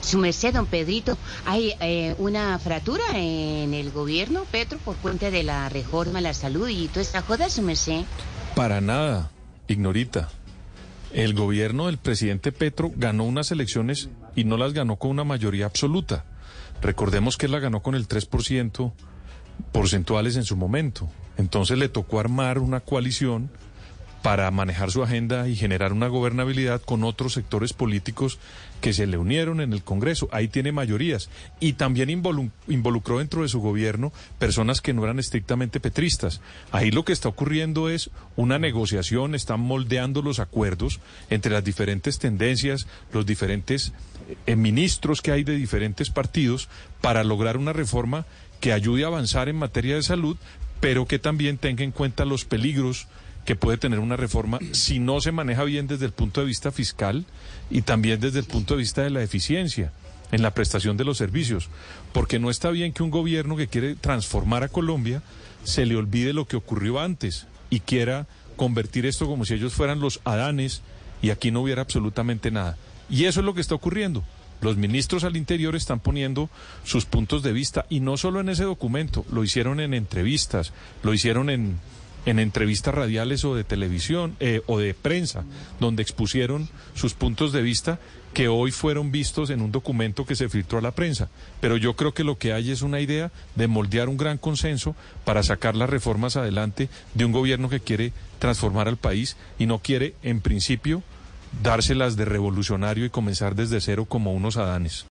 Su merced, don Pedrito, hay eh, una fractura en el gobierno, Petro, por cuenta de la reforma a la salud y toda esta joda, su merced. Para nada, ignorita. El gobierno del presidente Petro ganó unas elecciones y no las ganó con una mayoría absoluta. Recordemos que él la ganó con el 3% porcentuales en su momento. Entonces le tocó armar una coalición para manejar su agenda y generar una gobernabilidad con otros sectores políticos que se le unieron en el Congreso. Ahí tiene mayorías. Y también involucró dentro de su gobierno personas que no eran estrictamente petristas. Ahí lo que está ocurriendo es una negociación, están moldeando los acuerdos entre las diferentes tendencias, los diferentes eh, ministros que hay de diferentes partidos para lograr una reforma que ayude a avanzar en materia de salud, pero que también tenga en cuenta los peligros que puede tener una reforma si no se maneja bien desde el punto de vista fiscal y también desde el punto de vista de la eficiencia en la prestación de los servicios, porque no está bien que un gobierno que quiere transformar a Colombia se le olvide lo que ocurrió antes y quiera convertir esto como si ellos fueran los adanes y aquí no hubiera absolutamente nada. Y eso es lo que está ocurriendo. Los ministros al interior están poniendo sus puntos de vista y no solo en ese documento, lo hicieron en entrevistas, lo hicieron en, en entrevistas radiales o de televisión eh, o de prensa, donde expusieron sus puntos de vista que hoy fueron vistos en un documento que se filtró a la prensa. Pero yo creo que lo que hay es una idea de moldear un gran consenso para sacar las reformas adelante de un gobierno que quiere transformar al país y no quiere, en principio, dárselas de revolucionario y comenzar desde cero como unos adanes.